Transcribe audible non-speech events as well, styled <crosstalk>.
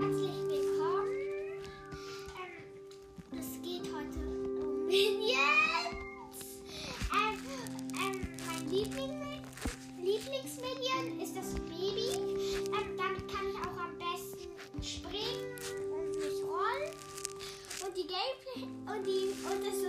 Herzlich willkommen. Ähm, es geht heute um <laughs> Minions. Ähm, ähm, mein Liebling, Lieblingsminion ist das Baby. Ähm, damit kann ich auch am besten springen und mich rollen. Und die Gameplay und die und das